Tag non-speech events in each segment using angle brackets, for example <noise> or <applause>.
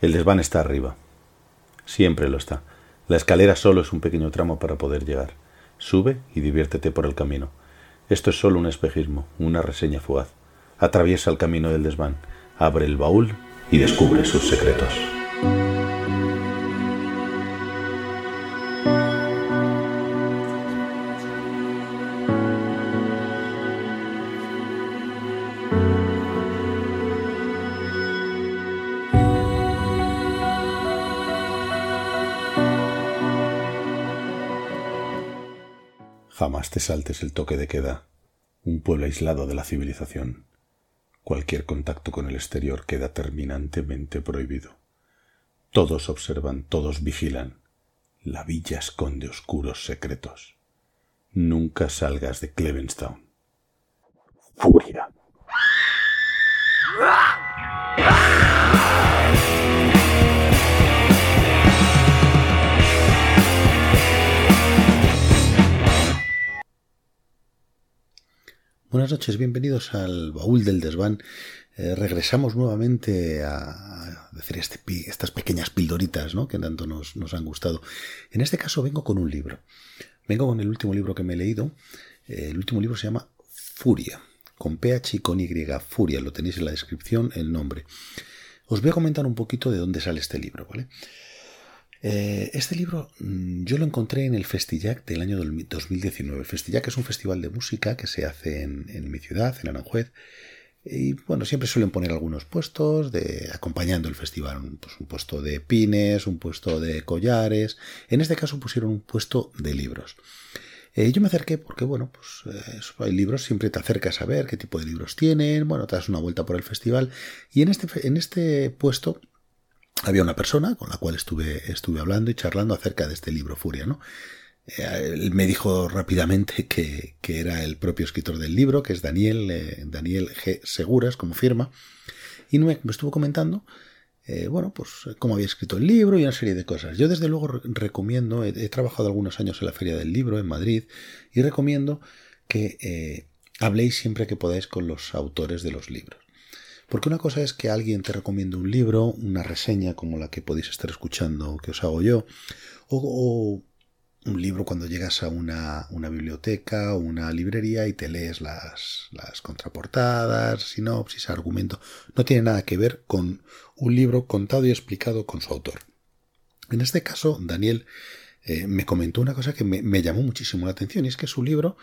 El desván está arriba. Siempre lo está. La escalera solo es un pequeño tramo para poder llegar. Sube y diviértete por el camino. Esto es solo un espejismo, una reseña fugaz. Atraviesa el camino del desván, abre el baúl y descubre sus secretos. Jamás te saltes el toque de queda, un pueblo aislado de la civilización. Cualquier contacto con el exterior queda terminantemente prohibido. Todos observan, todos vigilan. La villa esconde oscuros secretos. Nunca salgas de Clevenstown. Furia. Buenas noches, bienvenidos al baúl del desván. Eh, regresamos nuevamente a, decir este, estas pequeñas pildoritas ¿no? que tanto nos, han gustado. En este caso vengo con un libro. Vengo con el último libro que me he leído. Eh, el último libro se llama Furia, con PH y con Y, Furia. Lo tenéis en la descripción, el nombre. Os voy a comentar un poquito de dónde sale este libro, ¿vale? Eh, este libro mm, yo lo encontré en el Festillac del año 2019. El Festillac es un festival de música que se hace en, mi ciudad, en Aranjuez. Y bueno, siempre suelen poner algunos puestos de acompañando el festival, un, pues, un puesto de pines, un puesto de collares. En este caso pusieron un puesto de libros. Eh, yo me acerqué porque, bueno, pues eh, hay libros, siempre te acercas a ver qué tipo de libros tienen, bueno, te das una vuelta por el festival. Y en este, en este puesto había una persona con la cual estuve, estuve hablando y charlando acerca de este libro Furia, ¿no? Eh, él me dijo rápidamente <laughs> que, era el propio escritor del libro, que es Daniel, eh, Daniel G. Seguras, como firma, y me, estuvo comentando, eh, bueno, pues cómo había escrito el libro y una serie de cosas. Yo desde luego recomiendo, he, trabajado algunos años en la Feria del Libro en Madrid, y recomiendo que habléis siempre que podáis con los autores de los libros. Porque una cosa es que alguien te recomiende un libro, una reseña como la que podéis estar escuchando que os hago yo, o, un libro cuando llegas a una, biblioteca o una librería y te lees las, contraportadas, sinopsis, argumento. No tiene nada que ver con un libro contado y explicado con su autor. En este caso, Daniel eh, me comentó una cosa que me, me, llamó muchísimo la atención y es que su libro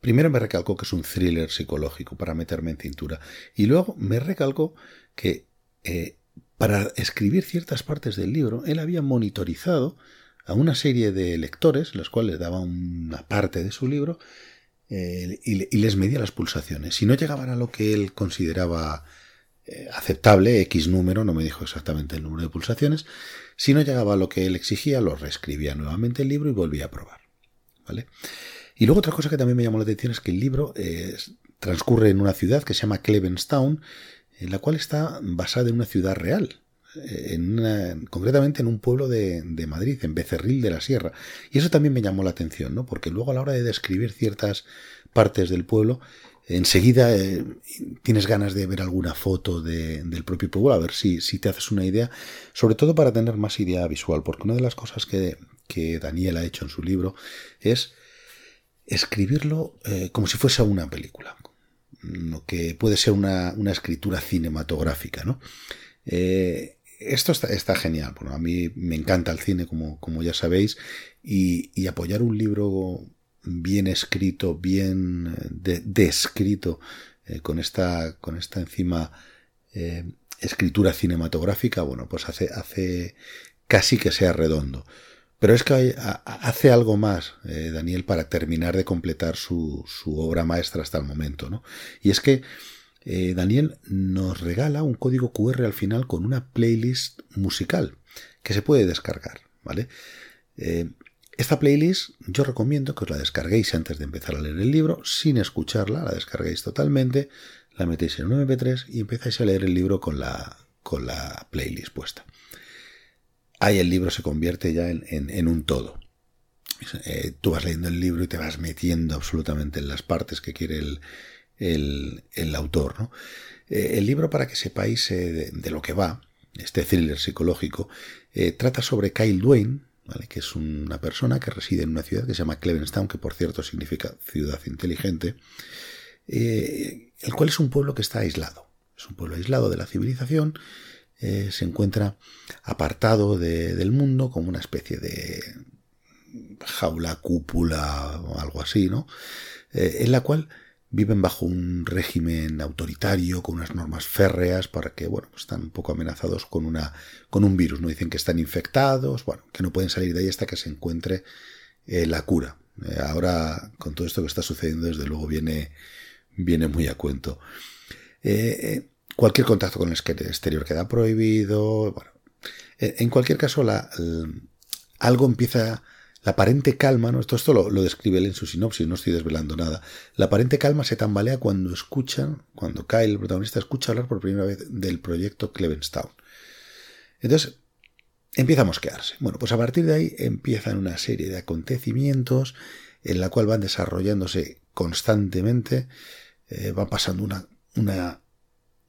Primero me recalcó que es un thriller psicológico para meterme en cintura. Y luego me recalcó que eh, para escribir ciertas partes del libro, él había monitorizado a una serie de lectores, los cuales daba una parte de su libro, eh, y, les medía las pulsaciones. Si no llegaban a lo que él consideraba eh, aceptable, X número, no me dijo exactamente el número de pulsaciones, si no llegaba a lo que él exigía, lo reescribía nuevamente el libro y volvía a probar. ¿Vale? Y luego otra cosa que también me llamó la atención es que el libro eh, transcurre en una ciudad que se llama Clevenstown, en la cual está basada en una ciudad real, eh, en concretamente en un pueblo de, Madrid, en Becerril de la Sierra. Y eso también me llamó la atención, ¿no? porque luego a la hora de describir ciertas partes del pueblo, enseguida eh, tienes ganas de ver alguna foto del propio pueblo, a ver si, si, te haces una idea, sobre todo para tener más idea visual, porque una de las cosas que, que Daniel ha hecho en su libro es escribirlo eh, como si fuese una película, lo que puede ser una, escritura cinematográfica. ¿no? Eh, esto está, genial. Bueno, a mí me encanta el cine, como, como ya sabéis, y, apoyar un libro bien escrito, bien eh, descrito, con, esta, con esta encima escritura cinematográfica, bueno, pues hace, hace casi que sea redondo. Pero es que hace algo más, eh, Daniel, para terminar de completar su, obra maestra hasta el momento, ¿no? Y es que eh, Daniel nos regala un código QR al final con una playlist musical que se puede descargar, ¿vale? Eh, esta playlist yo recomiendo que os la descarguéis antes de empezar a leer el libro, sin escucharla, la descarguéis totalmente, la metéis en un MP3 y empezáis a leer el libro con la, con la playlist puesta ahí el libro se convierte ya en, un todo. Eh, tú vas leyendo el libro y te vas metiendo absolutamente en las partes que quiere el, autor. ¿no? Eh, el libro, para que sepáis eh, de, lo que va, este thriller psicológico, trata sobre Kyle Duane, que es una persona que reside en una ciudad que se llama Clevenstown, que por cierto significa ciudad inteligente, el cual es un pueblo que está aislado. Es un pueblo aislado de la civilización, eh, se encuentra apartado del mundo como una especie de jaula, cúpula algo así, ¿no? en la cual viven bajo un régimen autoritario, con unas normas férreas, para que, bueno, están un poco amenazados con, una, con un virus. No dicen que están infectados, bueno, que no pueden salir de ahí hasta que se encuentre eh, la cura. Eh, ahora, con todo esto que está sucediendo, desde luego viene, viene muy a cuento. Eh, cualquier contacto con el exterior queda prohibido. Bueno, en cualquier caso, algo empieza la aparente calma, ¿no? Esto, esto lo, describe él en su sinopsis, no estoy desvelando nada. La aparente calma se tambalea cuando escuchan, cuando Kyle, el protagonista, escucha hablar por primera vez del proyecto Clevenstown. Entonces, empieza a mosquearse. Bueno, pues a partir de ahí empiezan una serie de acontecimientos en la cual van desarrollándose constantemente, eh, van pasando una, una,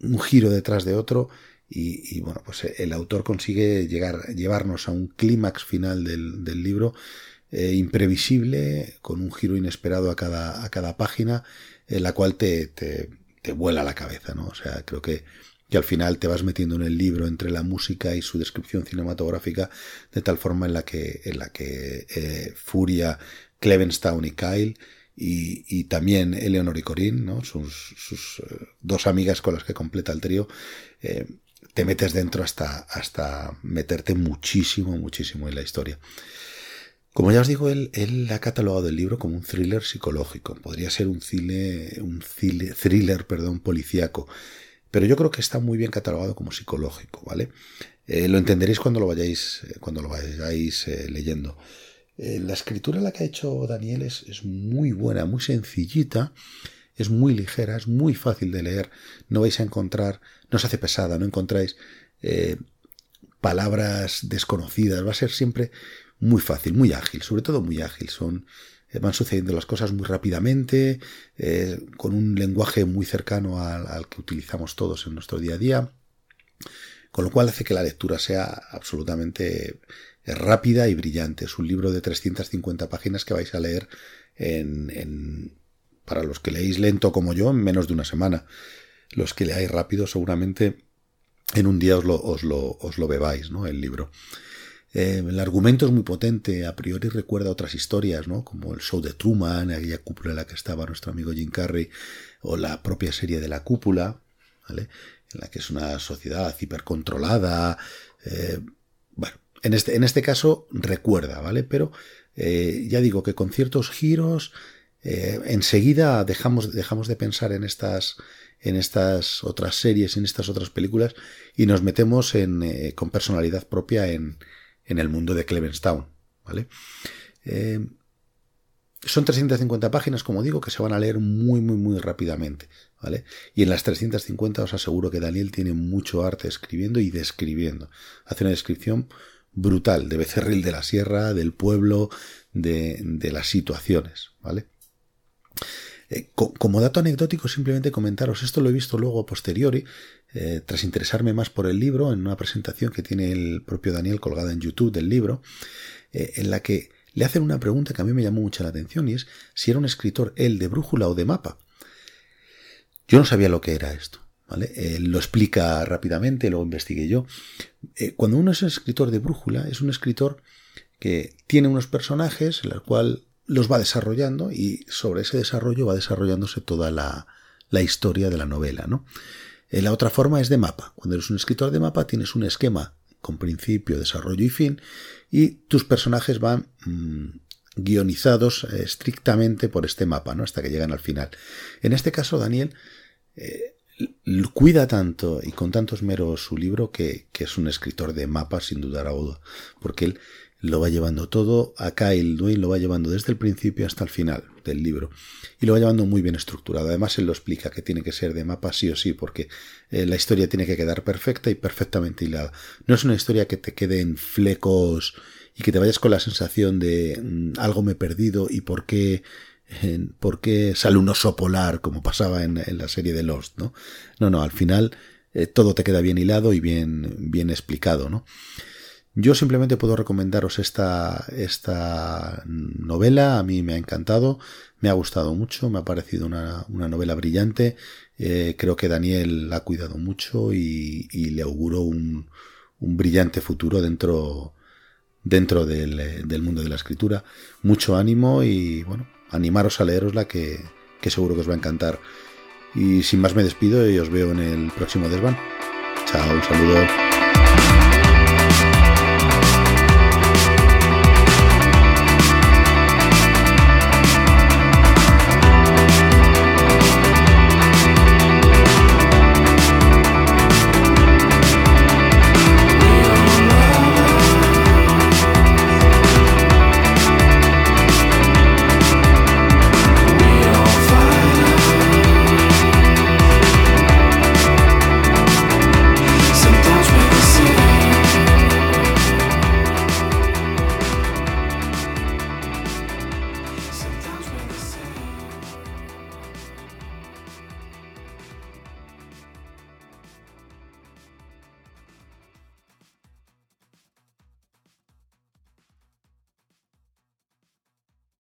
un giro detrás de otro y, bueno, pues el autor consigue llegar, llevarnos a un clímax final del, del libro eh, imprevisible, con un giro inesperado a cada, a cada página, en la cual te, te, te vuela la cabeza, ¿no? O sea, creo que, que al final te vas metiendo en el libro entre la música y su descripción cinematográfica de tal forma en la que, en la que eh, Furia, Clevenstown y Kyle y, también Eleanor y Corinne, ¿no? sus, eh, dos amigas con las que completa el trío, eh, te metes dentro hasta, hasta meterte muchísimo, muchísimo en la historia. Como ya os digo, él, él, ha catalogado el libro como un thriller psicológico. Podría ser un, cine, un thriller perdón, policíaco. Pero yo creo que está muy bien catalogado como psicológico, ¿vale? Eh, lo entenderéis cuando lo vayáis, cuando lo vayáis leyendo. La escritura la que ha hecho Daniel es, muy buena, muy sencillita, es muy ligera, es muy fácil de leer. No vais a encontrar, no se hace pesada, no encontráis palabras desconocidas. Va a ser siempre muy fácil, muy ágil, sobre todo muy ágil. Son, eh, van sucediendo las cosas muy rápidamente, eh, con un lenguaje muy cercano al, que utilizamos todos en nuestro día a día, con lo cual hace que la lectura sea absolutamente rápida y brillante. Es un libro de 350 páginas que vais a leer en, para los que leéis lento como yo, en menos de una semana. Los que leáis rápido seguramente en un día os lo, os lo, os lo bebáis, ¿no? El libro. Eh, el argumento es muy potente, a priori recuerda otras historias, ¿no? Como el show de Truman, aquella cúpula en la que estaba nuestro amigo Jim Carrey, o la propia serie de la cúpula, ¿vale? En la que es una sociedad hipercontrolada. Eh, bueno, en este, en este caso recuerda, ¿vale? Pero eh, ya digo que con ciertos giros, enseguida dejamos, dejamos de pensar en estas en estas otras series, en estas otras películas, y nos metemos en, con personalidad propia en, en el mundo de Clevenstown. ¿vale? Eh, son 350 páginas, como digo, que se van a leer muy, muy, muy rápidamente. ¿vale? Y en las 350 os aseguro que Daniel tiene mucho arte escribiendo y describiendo. Hace una descripción brutal de Becerril de la Sierra, del pueblo, de, de las situaciones. ¿vale? Eh, como dato anecdótico, simplemente comentaros, esto lo he visto luego a posteriori, eh, tras interesarme más por el libro, en una presentación que tiene el propio Daniel colgada en YouTube del libro, eh, en la que le hacen una pregunta que a mí me llamó mucho la atención y es si era un escritor él de brújula o de mapa. Yo no sabía lo que era esto. ¿Vale? lo explica rápidamente, lo investigué yo. cuando uno es un escritor de brújula, es un escritor que tiene unos personajes en los cual los va desarrollando y sobre ese desarrollo va desarrollándose toda la, historia de la novela, ¿no? Eh, la otra forma es de mapa. Cuando eres un escritor de mapa tienes un esquema con principio, desarrollo y fin y tus personajes van mm, guionizados eh, estrictamente por este mapa, ¿no? Hasta que llegan al final. En este caso, Daniel eh, cuida tanto y con tanto esmero su libro que, que, es un escritor de mapas sin dudar a duda, porque él lo va llevando todo, acá el Dwayne lo va llevando desde el principio hasta el final del libro y lo va llevando muy bien estructurado. Además él lo explica que tiene que ser de mapa sí o sí porque eh, la historia tiene que quedar perfecta y perfectamente hilada. No es una historia que te quede en flecos y que te vayas con la sensación de mm, algo me he perdido y por qué por qué sale un oso polar como pasaba en, en la serie de Lost, ¿no? No, no, al final eh, todo te queda bien hilado y bien, bien explicado, ¿no? Yo simplemente puedo recomendaros esta, esta novela, a mí me ha encantado, me ha gustado mucho, me ha parecido una, novela brillante, eh, creo que Daniel la ha cuidado mucho y, le auguro un, un, brillante futuro dentro, dentro del, del, mundo de la escritura. Mucho ánimo y bueno, animaros a leerosla que, que seguro que os va a encantar. Y sin más me despido y os veo en el próximo desván. Chao, un saludo.